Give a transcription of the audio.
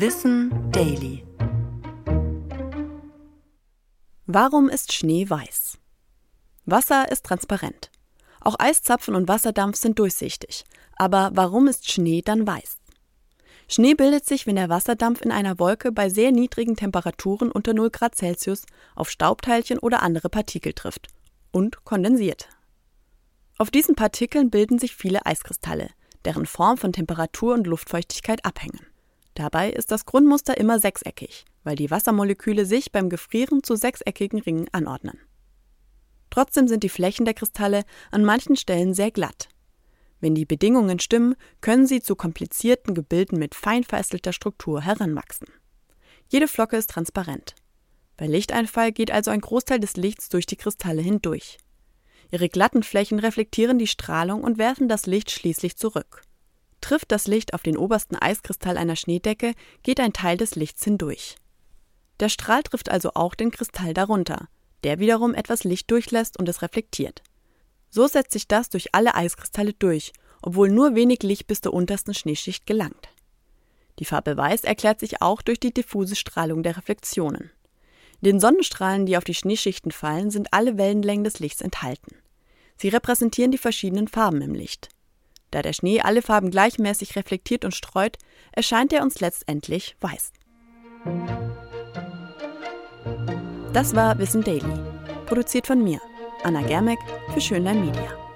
Wissen Daily. Warum ist Schnee weiß? Wasser ist transparent. Auch Eiszapfen und Wasserdampf sind durchsichtig. Aber warum ist Schnee dann weiß? Schnee bildet sich, wenn der Wasserdampf in einer Wolke bei sehr niedrigen Temperaturen unter 0 Grad Celsius auf Staubteilchen oder andere Partikel trifft und kondensiert. Auf diesen Partikeln bilden sich viele Eiskristalle, deren Form von Temperatur und Luftfeuchtigkeit abhängen. Dabei ist das Grundmuster immer sechseckig, weil die Wassermoleküle sich beim Gefrieren zu sechseckigen Ringen anordnen. Trotzdem sind die Flächen der Kristalle an manchen Stellen sehr glatt. Wenn die Bedingungen stimmen, können sie zu komplizierten Gebilden mit fein verästelter Struktur heranwachsen. Jede Flocke ist transparent. Bei Lichteinfall geht also ein Großteil des Lichts durch die Kristalle hindurch. Ihre glatten Flächen reflektieren die Strahlung und werfen das Licht schließlich zurück. Trifft das Licht auf den obersten Eiskristall einer Schneedecke, geht ein Teil des Lichts hindurch. Der Strahl trifft also auch den Kristall darunter, der wiederum etwas Licht durchlässt und es reflektiert. So setzt sich das durch alle Eiskristalle durch, obwohl nur wenig Licht bis zur untersten Schneeschicht gelangt. Die Farbe Weiß erklärt sich auch durch die diffuse Strahlung der Reflexionen. Den Sonnenstrahlen, die auf die Schneeschichten fallen, sind alle Wellenlängen des Lichts enthalten. Sie repräsentieren die verschiedenen Farben im Licht. Da der Schnee alle Farben gleichmäßig reflektiert und streut, erscheint er uns letztendlich weiß. Das war Wissen Daily, produziert von mir, Anna Germeck für Schönlein Media.